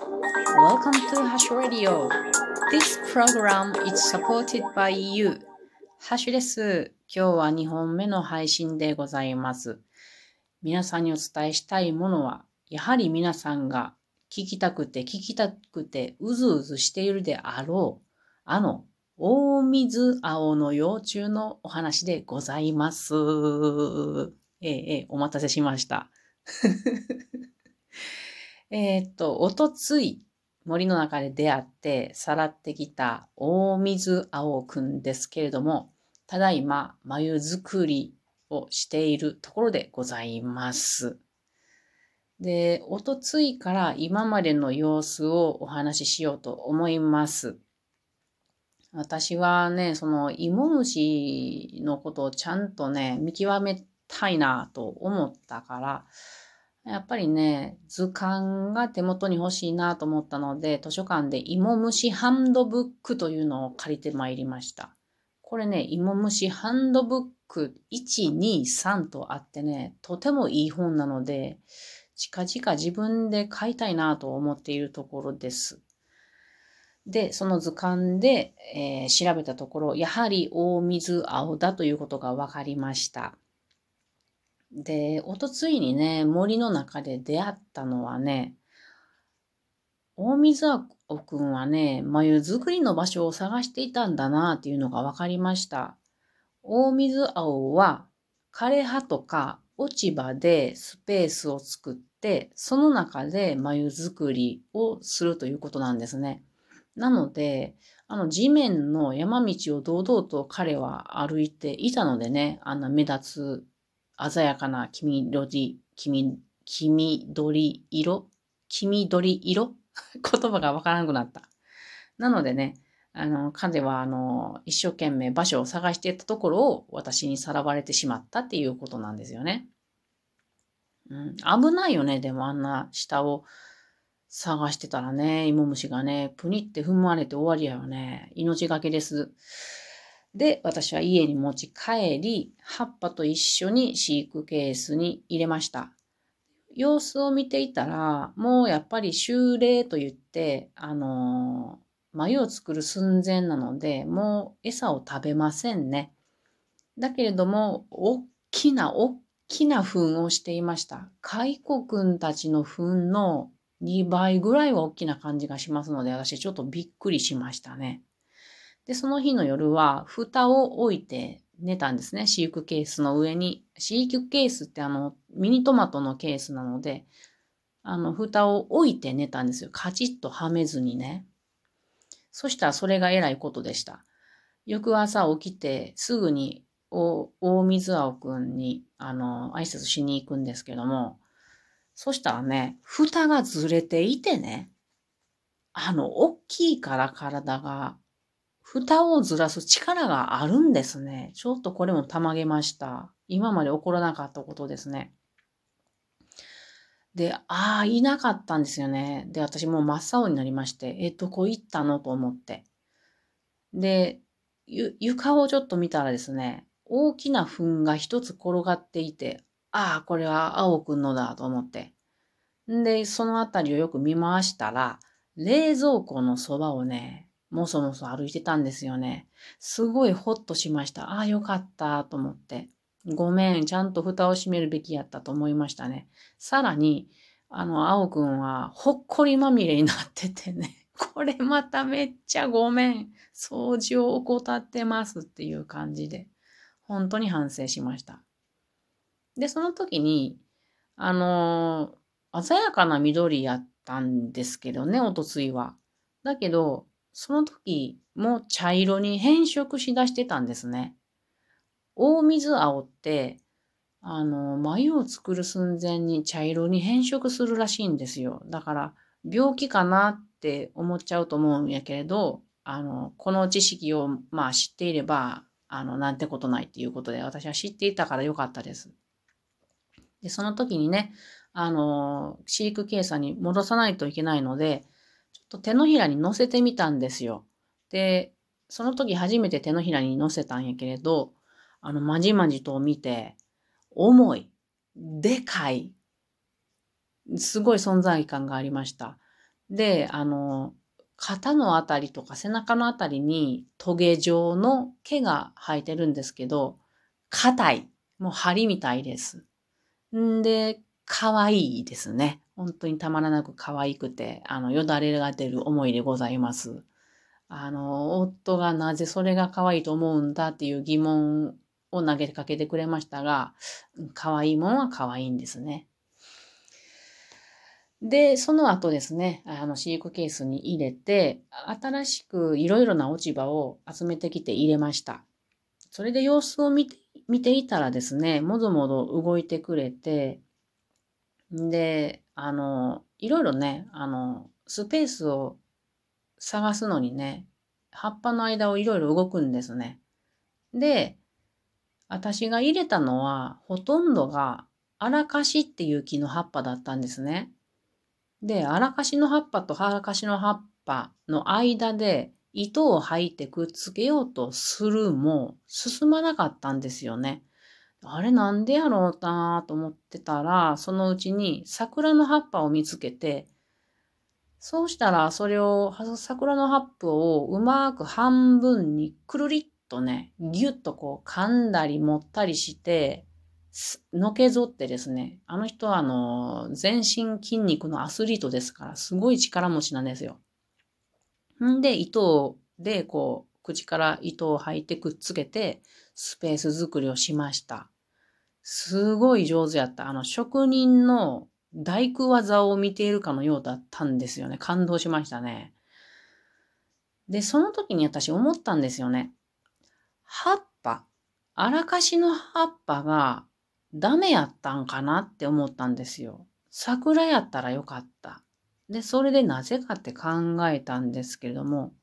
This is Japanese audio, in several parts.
Welcome to Hash Radio. This program is supported by you. ハッシュです。今日は2本目の配信でございます。皆さんにお伝えしたいものは、やはり皆さんが聞きたくて聞きたくてうずうずしているであろう、あの、大水青の幼虫のお話でございます。ええ、お待たせしました。えっと、おとつい森の中で出会ってさらってきた大水青くんですけれども、ただいま眉作りをしているところでございます。で、おとついから今までの様子をお話ししようと思います。私はね、その芋虫のことをちゃんとね、見極めたいなと思ったから、やっぱりね、図鑑が手元に欲しいなと思ったので、図書館で芋虫ハンドブックというのを借りてまいりました。これね、芋虫ハンドブック1、2、3とあってね、とてもいい本なので、近々自分で買いたいなと思っているところです。で、その図鑑で、えー、調べたところ、やはり大水青だということが分かりました。で、おとついにね、森の中で出会ったのはね、大水青くんはね、眉作りの場所を探していたんだなっていうのが分かりました。大水青は枯葉とか落ち葉でスペースを作って、その中で眉作りをするということなんですね。なので、あの地面の山道を堂々と彼は歩いていたのでね、あんな目立つ鮮やかな黄緑、黄緑色黄緑色？言葉がわからなくなった。なのでね、あの、彼は、あの、一生懸命場所を探していたところを私にさらわれてしまったっていうことなんですよね。うん、危ないよね、でもあんな下を探してたらね、芋虫がね、プニって踏まれて終わりやよね。命がけです。で、私は家に持ち帰り、葉っぱと一緒に飼育ケースに入れました。様子を見ていたら、もうやっぱり修例と言って、あの眉を作る寸前なので、もう餌を食べませんね。だけれども、大きな、大きな糞をしていました。蚕くんたちの糞の2倍ぐらいは大きな感じがしますので、私ちょっとびっくりしましたね。で、その日の夜は、蓋を置いて寝たんですね。飼育ケースの上に。飼育ケースってあの、ミニトマトのケースなので、あの、蓋を置いて寝たんですよ。カチッとはめずにね。そしたらそれが偉いことでした。翌朝起きてすぐに大水青くんにあの挨拶しに行くんですけども、そしたらね、蓋がずれていてね、あの、大きいから体が、蓋をずらす力があるんですね。ちょっとこれもたまげました。今まで起こらなかったことですね。で、ああ、いなかったんですよね。で、私もう真っ青になりまして、え、どこ行ったのと思って。で、床をちょっと見たらですね、大きな糞が一つ転がっていて、ああ、これは青くんのだと思って。んで、そのあたりをよく見回したら、冷蔵庫のそばをね、もそもそ歩いてたんですよね。すごいほっとしました。ああ、よかったと思って。ごめん、ちゃんと蓋を閉めるべきやったと思いましたね。さらに、あの、青くんは、ほっこりまみれになっててね。これまためっちゃごめん。掃除を怠ってますっていう感じで、本当に反省しました。で、その時に、あのー、鮮やかな緑やったんですけどね、おとついは。だけど、その時も茶色に変色しだしてたんですね。大水青って、あの、眉を作る寸前に茶色に変色するらしいんですよ。だから、病気かなって思っちゃうと思うんやけれど、あの、この知識を、まあ知っていれば、あの、なんてことないっていうことで、私は知っていたからよかったです。で、その時にね、あの、飼育検査に戻さないといけないので、と手のひらに乗せてみたんですよ。で、その時初めて手のひらに乗せたんやけれど、あの、まじまじと見て、重い、でかい、すごい存在感がありました。で、あの、肩のあたりとか背中のあたりにトゲ状の毛が生えてるんですけど、硬い。もう針みたいです。んで、可愛いですね。本当にたまらなく可愛くて、あの、よだれが出る思いでございます。あの、夫がなぜそれが可愛いと思うんだっていう疑問を投げかけてくれましたが、可愛いもんは可愛いんですね。で、その後ですね、あの、飼育ケースに入れて、新しくいろいろな落ち葉を集めてきて入れました。それで様子を見て見ていたらですね、もぞもぞ動いてくれて、で、あの、いろいろね、あの、スペースを探すのにね、葉っぱの間をいろいろ動くんですね。で、私が入れたのは、ほとんどがアラカシっていう木の葉っぱだったんですね。で、アラカシの葉っぱとアラカシの葉っぱの間で糸を吐いてくっつけようとするも進まなかったんですよね。あれなんでやろうなと思ってたら、そのうちに桜の葉っぱを見つけて、そうしたらそれを、桜の葉っぱをうまく半分にくるりっとね、ぎゅっとこう噛んだり持ったりして、のけぞってですね、あの人はあの、全身筋肉のアスリートですから、すごい力持ちなんですよ。んで、糸で、こう、口から糸を吐いてくっつけて、スペース作りをしました。すごい上手やった。あの、職人の大工技を見ているかのようだったんですよね。感動しましたね。で、その時に私思ったんですよね。葉っぱ、あらかしの葉っぱがダメやったんかなって思ったんですよ。桜やったらよかった。で、それでなぜかって考えたんですけれども、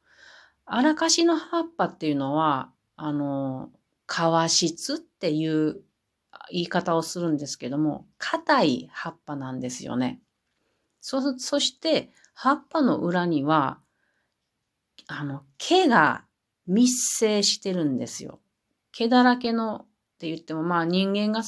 あらかしの葉っぱっていうのは、あの、皮質っていう言い方をするんですけども、硬い葉っぱなんですよね。そ、そして、葉っぱの裏には、あの、毛が密生してるんですよ。毛だらけのって言っても、まあ人間が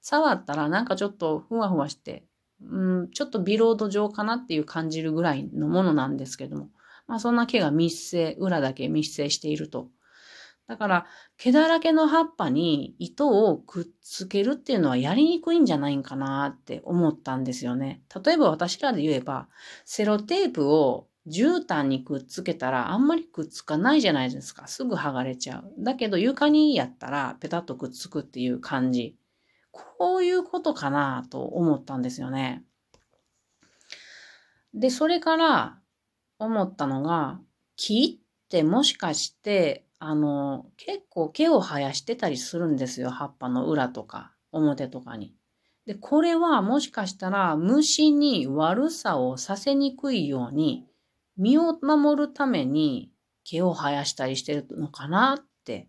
触ったらなんかちょっとふわふわして、うん、ちょっとビロード状かなっていう感じるぐらいのものなんですけども、まあそんな毛が密生、裏だけ密生していると。だから、毛だらけの葉っぱに糸をくっつけるっていうのはやりにくいんじゃないんかなって思ったんですよね。例えば私らで言えば、セロテープを絨毯にくっつけたらあんまりくっつかないじゃないですか。すぐ剥がれちゃう。だけど床にやったらペタッとくっつくっていう感じ。こういうことかなと思ったんですよね。で、それから思ったのが、木ってもしかしてあの、結構毛を生やしてたりするんですよ。葉っぱの裏とか、表とかに。で、これはもしかしたら虫に悪さをさせにくいように、身を守るために毛を生やしたりしてるのかなって、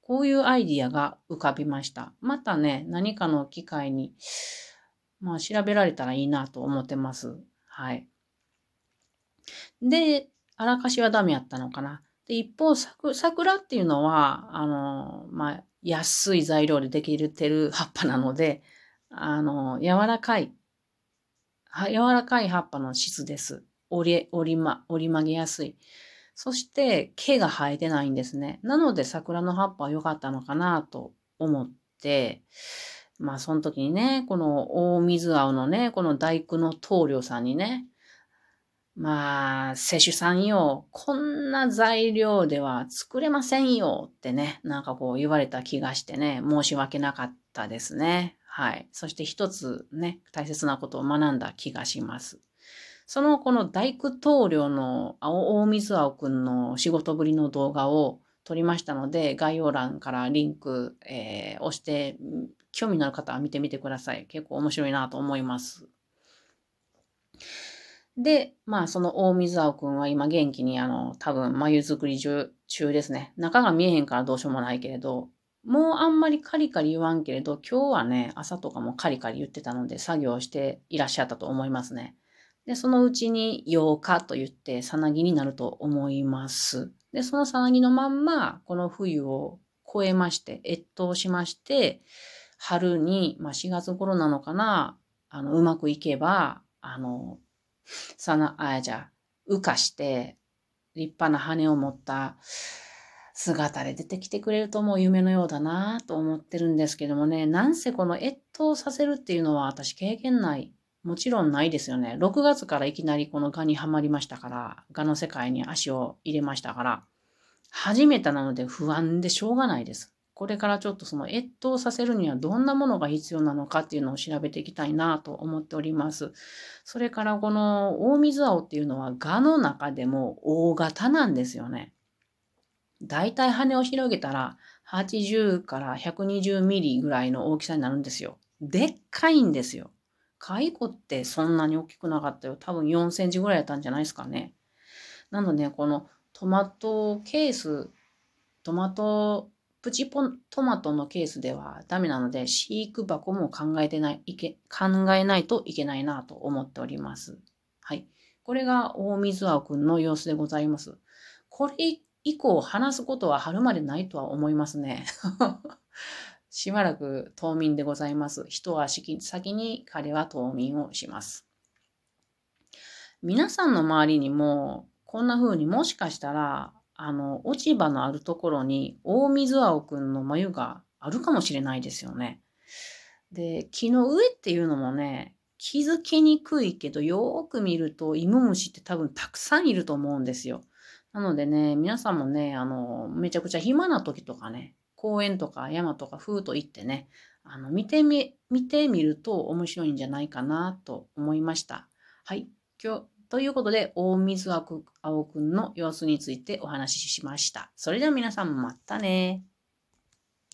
こういうアイディアが浮かびました。またね、何かの機会に、まあ調べられたらいいなと思ってます。はい。で、あらかしはダメやったのかな。で、一方、桜っていうのは、あの、まあ、安い材料でできてる葉っぱなので、あの、柔らかい、柔らかい葉っぱの質です。折り、折りま、折り曲げやすい。そして、毛が生えてないんですね。なので、桜の葉っぱは良かったのかなと思って、まあ、その時にね、この大水青のね、この大工の棟梁さんにね、まあ、摂取さんよ、こんな材料では作れませんよってね、なんかこう言われた気がしてね、申し訳なかったですね。はい。そして一つね、大切なことを学んだ気がします。そのこの大工棟梁の大水青くんの仕事ぶりの動画を撮りましたので、概要欄からリンク、えー、押して、興味のある方は見てみてください。結構面白いなと思います。で、まあその大水青くんは今元気にあの多分眉作り中ですね。中が見えへんからどうしようもないけれど、もうあんまりカリカリ言わんけれど、今日はね、朝とかもカリカリ言ってたので作業していらっしゃったと思いますね。で、そのうちに8日と言ってさなぎになると思います。で、そのさなぎのまんま、この冬を越えまして、越冬しまして、春に、まあ4月頃なのかな、あの、うまくいけば、あの、さな、あ、じゃあ、浮かして、立派な羽を持った姿で出てきてくれるともう夢のようだなと思ってるんですけどもね、なんせこの越冬させるっていうのは私経験ない。もちろんないですよね。6月からいきなりこの蛾にはまりましたから、蛾の世界に足を入れましたから、初めてなので不安でしょうがないです。これからちょっとその越冬させるにはどんなものが必要なのかっていうのを調べていきたいなと思っております。それからこの大水青っていうのは蛾の中でも大型なんですよね。だいたい羽を広げたら80から120ミリぐらいの大きさになるんですよ。でっかいんですよ。蚕ってそんなに大きくなかったよ。多分4センチぐらいやったんじゃないですかね。なので、このトマトケース、トマト、プチポトマトのケースではダメなので、飼育箱も考えてない、いけ、考えないといけないなと思っております。はい。これが大水青くんの様子でございます。これ以降話すことは春までないとは思いますね。しばらく冬眠でございます。一足先に彼は冬眠をします。皆さんの周りにも、こんな風にもしかしたら、あの、落ち葉のあるところに大水青くんの眉があるかもしれないですよね。で、木の上っていうのもね、気づきにくいけど、よーく見ると、芋虫って多分たくさんいると思うんですよ。なのでね、皆さんもね、あの、めちゃくちゃ暇な時とかね、公園とか山とか風と行ってね、あの、見てみ、見てみると面白いんじゃないかなと思いました。はい。今日、ということで、大水枠青くんの様子についてお話ししました。それでは皆さんまたね。